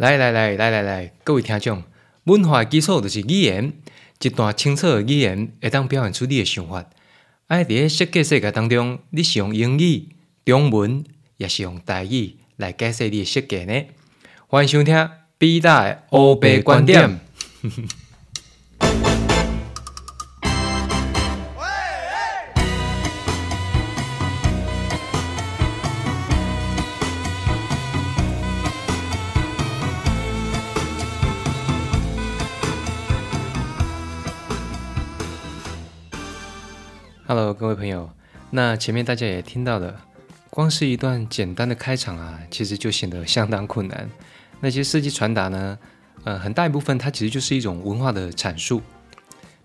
来来来来来来，各位听众，文化基础就是语言，一段清楚的语言会当表现出你的想法。哎，伫设计世界当中，你是用英语、中文，也是用台语来解释你的设计呢？欢迎收听北大的欧白观点。Hello，各位朋友，那前面大家也听到了，光是一段简单的开场啊，其实就显得相当困难。那些设计传达呢，呃，很大一部分它其实就是一种文化的阐述。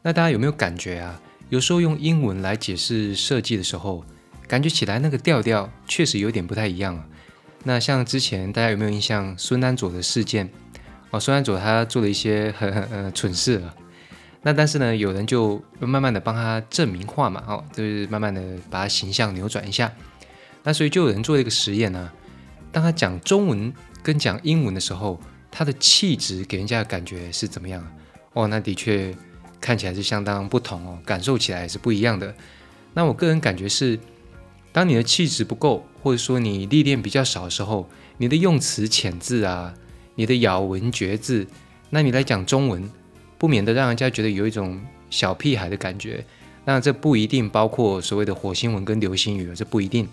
那大家有没有感觉啊？有时候用英文来解释设计的时候，感觉起来那个调调确实有点不太一样啊。那像之前大家有没有印象孙安佐的事件？哦，孙安佐他做了一些很呃蠢事了。那但是呢，有人就慢慢的帮他证明化嘛，哦，就是慢慢的把他形象扭转一下。那所以就有人做了一个实验呢，当他讲中文跟讲英文的时候，他的气质给人家的感觉是怎么样？哦，那的确看起来是相当不同哦，感受起来也是不一样的。那我个人感觉是，当你的气质不够，或者说你历练比较少的时候，你的用词遣字啊，你的咬文嚼字，那你来讲中文。不免的让人家觉得有一种小屁孩的感觉，那这不一定包括所谓的火星文跟流星雨，这不一定。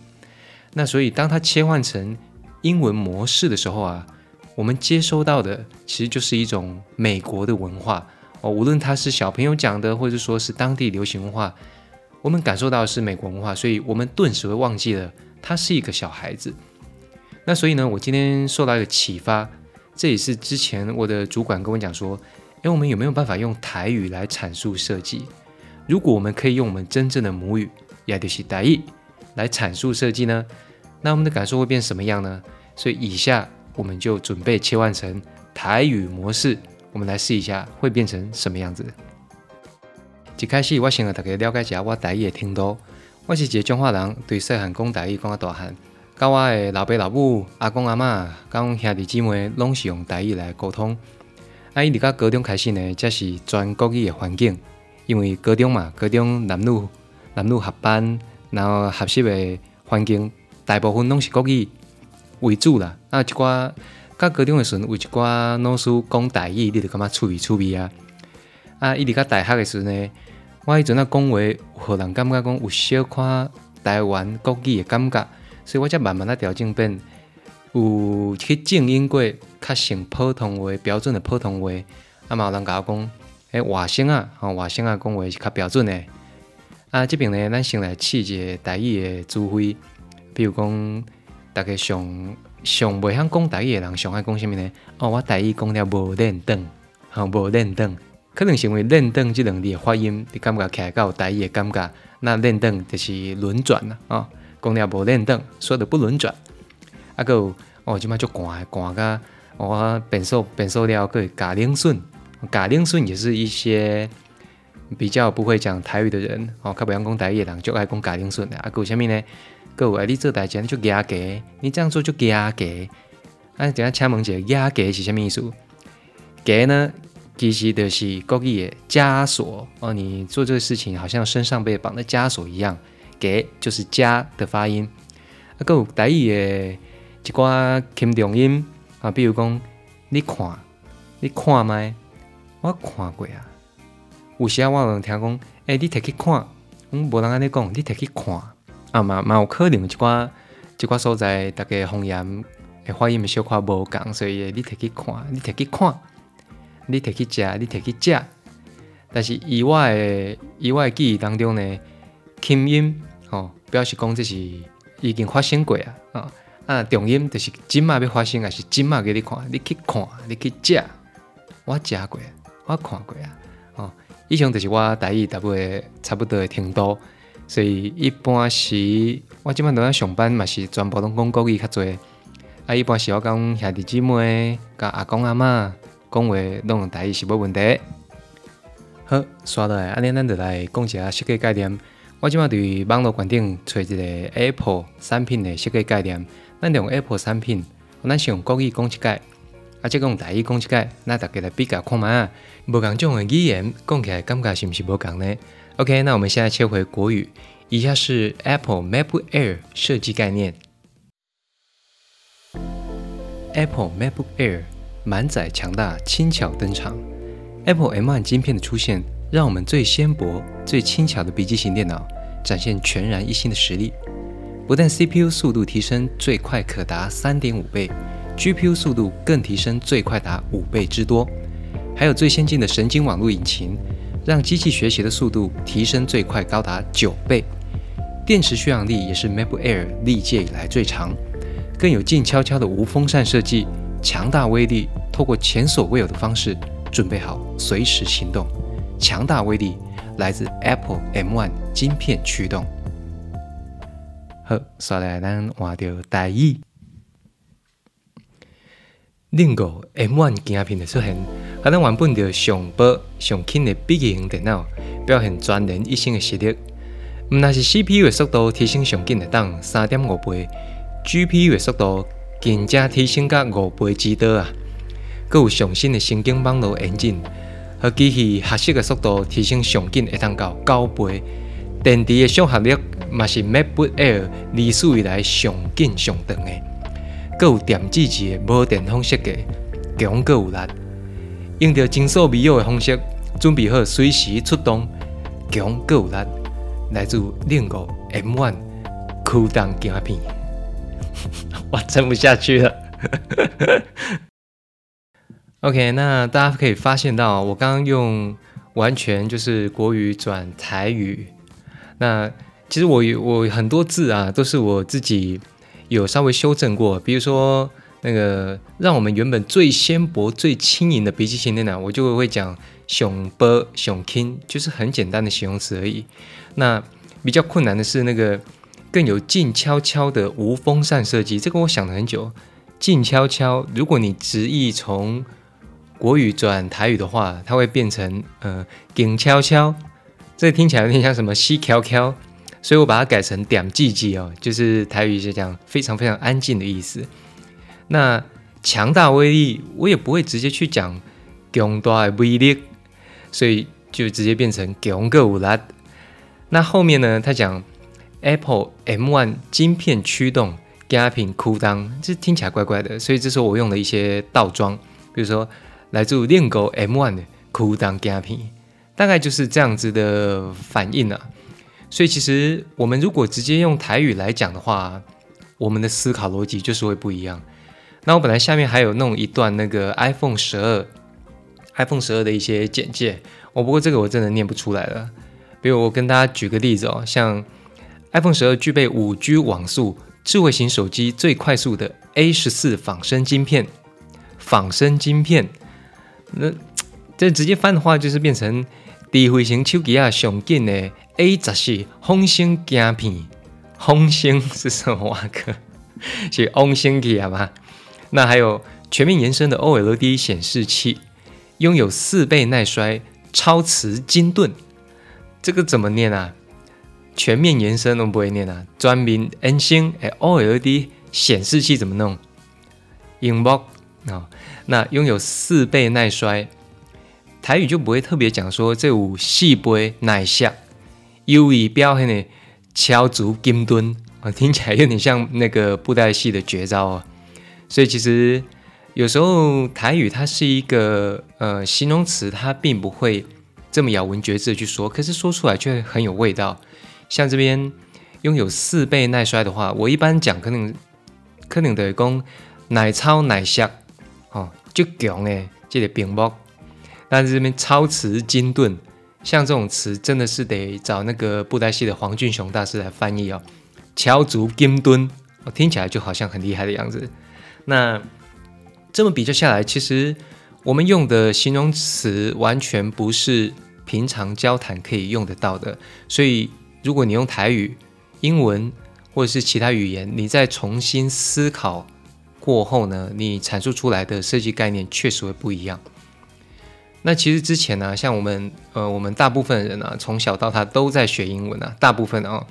那所以当它切换成英文模式的时候啊，我们接收到的其实就是一种美国的文化哦，无论它是小朋友讲的，或者说是当地流行文化，我们感受到的是美国文化，所以我们顿时会忘记了他是一个小孩子。那所以呢，我今天受到一个启发，这也是之前我的主管跟我讲说。哎，我们有没有办法用台语来阐述设计？如果我们可以用我们真正的母语，也就是台语来阐述设计呢？那我们的感受会变什么样呢？所以以下我们就准备切换成台语模式，我们来试一下会变成什么样子。一开始我先和大家了解一下我台语的听度。我是一个中华人，对细汉讲台语讲到大汉，跟我的老爸老母、阿公阿嬷、跟兄弟姊妹拢是用台语来沟通。啊！伊伫到高中开始呢，才是全国语的环境，因为高中嘛，高中男女男女合班，然后合适的环境，大部分拢是国语为主啦。啊，一寡到高中的时阵，有一寡老师讲台语，你就感觉趣味趣味啊。啊，伊伫到大学的时阵呢，我迄阵啊讲话，互人感觉讲有小可台湾国语的感觉，所以我才慢慢啊调整变。有去正音过，较像普通话标准的普通话，啊嘛有人甲我讲，诶，外省啊，吼外省啊讲话是较标准的。啊，这边呢，咱先来试一个台语的词汇，比如讲，大家上上袂晓讲台语的人，上爱讲啥物呢？哦，我台语讲了无练凳，吼无练凳，可能是因为练凳这两字的发音，你感觉起来较有台语的感觉。那练凳就是轮转啦，哦，讲了无练凳，说的不轮转。啊个哦，即摆就寒寒甲我变数变数了，个假冷顺，假冷顺也是一些比较不会讲台语的人哦，较不晓讲台语的人就爱讲假冷顺的。啊个有啥物呢？个有你做代志就假假，你这样做就假假。啊，等下请问一下，假假是啥物意思？假呢，其实就是国语的枷锁哦。你做这个事情，好像身上被绑的枷锁一样。假就是枷的发音。啊个有台语的。一寡轻重音啊，比如讲，你看，你看麦，我看过啊。有时啊，我有听讲，诶，你摕去看，嗯，无人安尼讲，你摕去看啊嘛，嘛有可能一寡一寡所在，大家方言诶发音小可无共，所以你摕去看，你摕去看，你摕去食，你摕去食。但是以外诶，以外记忆当中呢，轻音吼，表示讲这是已经发生过啊，啊。啊，重音就是今嘛要发生，还是今嘛给你看，你去看，你去食，我食过，我看过啊。哦，以上就是我台语大部分差不多的程度，所以一般时我即摆都在上班嘛，是全部拢讲国语较侪。啊，一般时我讲兄弟姊妹、甲阿公阿嬷讲话，拢用台语是无问题。好，刷落来，安尼咱就来讲一下设计概念。我即摆伫网络观顶找一个 Apple 产品的设计概念。咱用 Apple 产品，咱是用国语讲一解，啊，这讲台语讲一解，那大家来比较看嘛，无同种的语言讲起来感觉是不是无同呢？OK，那我们现在切回国语，以下是 Apple MacBook Air 设计概念。Apple MacBook Air 满载强大，轻巧登场。Apple M1 晶片的出现，让我们最纤薄、最轻巧的笔记型电脑展现全然一新的实力。不但 CPU 速度提升最快可达三点五倍，GPU 速度更提升最快达五倍之多，还有最先进的神经网络引擎，让机器学习的速度提升最快高达九倍。电池续航力也是 MacBook Air 历届以来最长。更有静悄悄的无风扇设计，强大威力，透过前所未有的方式准备好随时行动。强大威力来自 Apple M1 晶片驱动。好，刷来咱换掉第一。另外 M1 镜片的出现，和咱原本着上薄上轻的笔记型电脑表现全人一新的实力。毋但是 CPU 的速度提升上紧的档三点五倍。GPU 的速度更加提升到五倍之多啊！佮有上新的神经网络引擎，和机器学习的速度提升上紧，会当到九倍。电池的续航力嘛是 MacBook Air 历史以来上紧上长的。佮有电子级的无电风设计，强佮有力，用着精速美优的方式，准备好随时出动，强佮有力，来自另个 M1 酷动镜片。我撑不下去了。OK，那大家可以发现到，我刚刚用完全就是国语转台语。那其实我我很多字啊，都是我自己有稍微修正过。比如说那个让我们原本最纤薄、最轻盈的笔记型电脑，我就会讲“熊波熊轻”，就是很简单的形容词而已。那比较困难的是那个。更有静悄悄的无风扇设计，这个我想了很久。静悄悄，如果你直译从国语转台语的话，它会变成呃静悄悄，这听起来有点像什么西 qq”，，所以我把它改成点寂寂哦，就是台语是讲非常非常安静的意思。那强大威力，我也不会直接去讲强大的威力，所以就直接变成强个无力。那后面呢，他讲。Apple M1 晶片驱动 Gaping Cooldown，这听起来怪怪的，所以这是我用的一些倒装，比如说来自练狗 M1 的 Cooldown Gaping，大概就是这样子的反应啊。所以其实我们如果直接用台语来讲的话，我们的思考逻辑就是会不一样。那我本来下面还有弄一段那个 iPhone 十二 iPhone 十二的一些简介，我不过这个我真的念不出来了。比如我跟大家举个例子哦，像。iPhone 十二具备五 G 网速，智慧型手机最快速的 A 十四仿生晶片。仿生晶片，那这直接翻的话就是变成智慧型手机啊上紧的 A 十四风星镜片。风星是什么啊？哥，是风星机啊吗？那还有全面延伸的 OLED 显示器，拥有四倍耐摔，超磁晶盾。这个怎么念啊？全面延伸都不会念啊！专门 N 星哎，OLED 显示器怎么弄？荧幕啊，那拥有四倍耐摔，台语就不会特别讲说这五四倍耐摔，优以表现的敲足金墩啊，听起来有点像那个布袋戏的绝招啊。所以其实有时候台语它是一个呃形容词，它并不会这么咬文嚼字的去说，可是说出来却很有味道。像这边拥有四倍耐摔的话，我一般讲可能可能得讲奶超奶香哦，就强诶，这个屏幕。但是这边超磁金盾，像这种词真的是得找那个布袋戏的黄俊雄大师来翻译哦。敲足金盾，我听起来就好像很厉害的样子。那这么比较下来，其实我们用的形容词完全不是平常交谈可以用得到的，所以。如果你用台语、英文或者是其他语言，你再重新思考过后呢，你阐述出来的设计概念确实会不一样。那其实之前呢，像我们呃，我们大部分人呢，从小到大都在学英文啊，大部分啊，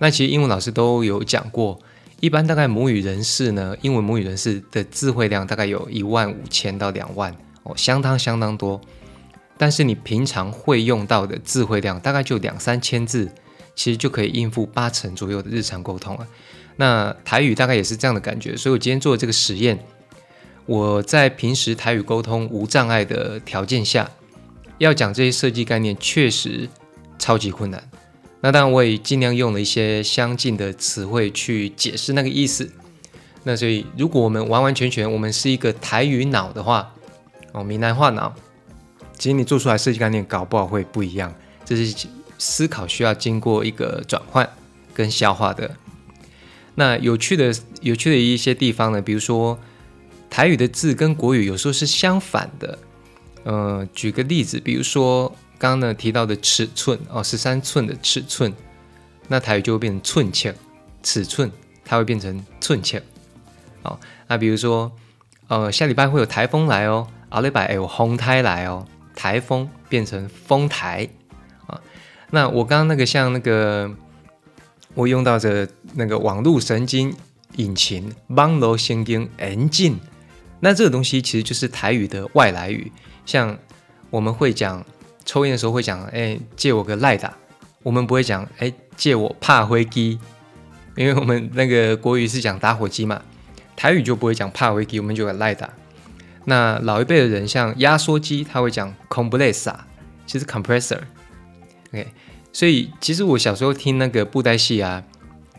那其实英文老师都有讲过，一般大概母语人士呢，英文母语人士的智慧量大概有一万五千到两万哦，相当相当多。但是你平常会用到的智慧量大概就两三千字，其实就可以应付八成左右的日常沟通了。那台语大概也是这样的感觉，所以我今天做的这个实验，我在平时台语沟通无障碍的条件下，要讲这些设计概念，确实超级困难。那当然我也尽量用了一些相近的词汇去解释那个意思。那所以如果我们完完全全我们是一个台语脑的话，哦，闽南话脑。其实你做出来设计概念搞不好会不一样，这是思考需要经过一个转换跟消化的。那有趣的、有趣的一些地方呢，比如说台语的字跟国语有时候是相反的。呃，举个例子，比如说刚刚呢提到的尺寸哦，十三寸的尺寸，那台语就会变成寸切，尺寸它会变成寸切。哦，那比如说呃下礼拜会有台风来哦，阿礼拜有红台来哦。台风变成风台啊，那我刚刚那个像那个，我用到的那个网络神经引擎网络神经 engine，那这个东西其实就是台语的外来语。像我们会讲抽烟的时候会讲，哎，借我个赖打，我们不会讲，哎，借我怕灰机，因为我们那个国语是讲打火机嘛，台语就不会讲怕灰机，我们就赖打。那老一辈的人，像压缩机，他会讲 compressor，其实 compressor，OK。所以其实我小时候听那个布袋戏啊，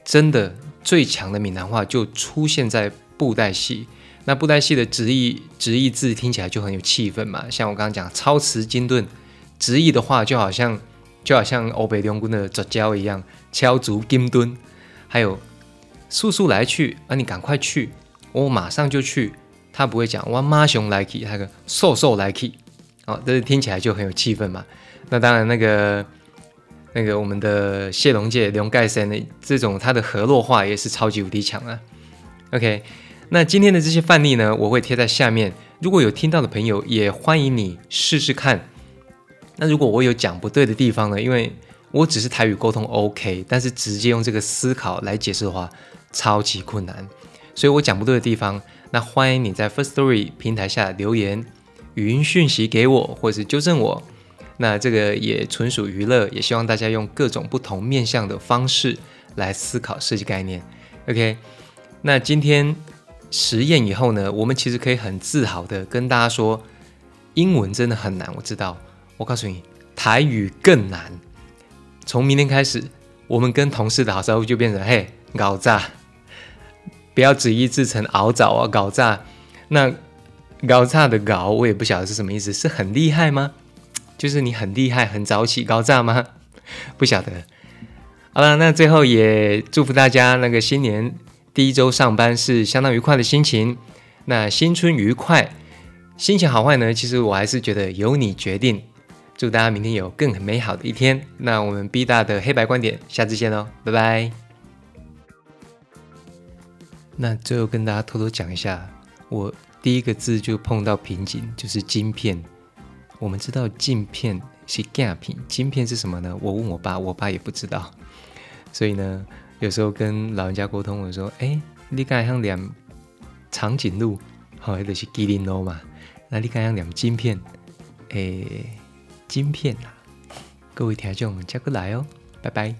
真的最强的闽南话就出现在布袋戏。那布袋戏的直译直译字听起来就很有气氛嘛，像我刚刚讲超词金盾，直译的话就好像就好像欧北龙宫的左交一样，敲足金盾，还有速速来去啊，你赶快去，我马上就去。他不会讲哇妈熊来 key，那个瘦瘦来 key，哦，这是听起来就很有气氛嘛。那当然，那个那个我们的谢龙介龙盖森的这种他的河洛话也是超级无敌强啊。OK，那今天的这些范例呢，我会贴在下面。如果有听到的朋友，也欢迎你试试看。那如果我有讲不对的地方呢，因为我只是台语沟通 OK，但是直接用这个思考来解释的话，超级困难。所以我讲不对的地方。那欢迎你在 First Story 平台下留言，语音讯息给我，或者是纠正我。那这个也纯属娱乐，也希望大家用各种不同面向的方式来思考设计概念。OK，那今天实验以后呢，我们其实可以很自豪的跟大家说，英文真的很难。我知道，我告诉你，台语更难。从明天开始，我们跟同事的好招呼就变成嘿搞炸。不要旨意制成熬早啊，搞炸。那搞炸的搞，我也不晓得是什么意思，是很厉害吗？就是你很厉害，很早起搞炸吗？不晓得。好了，那最后也祝福大家那个新年第一周上班是相当愉快的心情。那新春愉快，心情好坏呢？其实我还是觉得由你决定。祝大家明天有更美好的一天。那我们 B 大的黑白观点，下次见喽，拜拜。那最后跟大家偷偷讲一下，我第一个字就碰到瓶颈，就是晶片。我们知道镜片是镜片，晶片是什么呢？我问我爸，我爸也不知道。所以呢，有时候跟老人家沟通，我说：“哎，你敢像两长颈鹿，好，或者是麒麟鹿嘛？那你敢像两晶片？诶，晶片啊！各位听众，加过来哦，拜拜。”